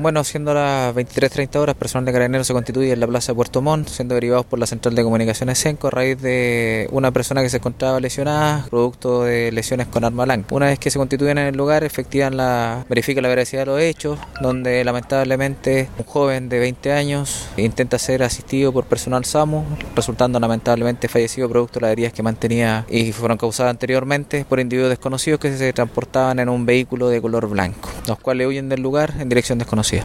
Bueno, siendo las 23.30 horas, personal de carabineros se constituye en la plaza Puerto Montt, siendo derivados por la central de comunicaciones CENCO a raíz de una persona que se encontraba lesionada, producto de lesiones con arma blanca. Una vez que se constituyen en el lugar, efectivan la, verifica la veracidad de los hechos, donde lamentablemente un joven de 20 años intenta ser asistido por personal SAMU, resultando lamentablemente fallecido producto de las heridas que mantenía y fueron causadas anteriormente por individuos desconocidos que se transportaban en un vehículo de color blanco, los cuales huyen del lugar en dirección desconocida.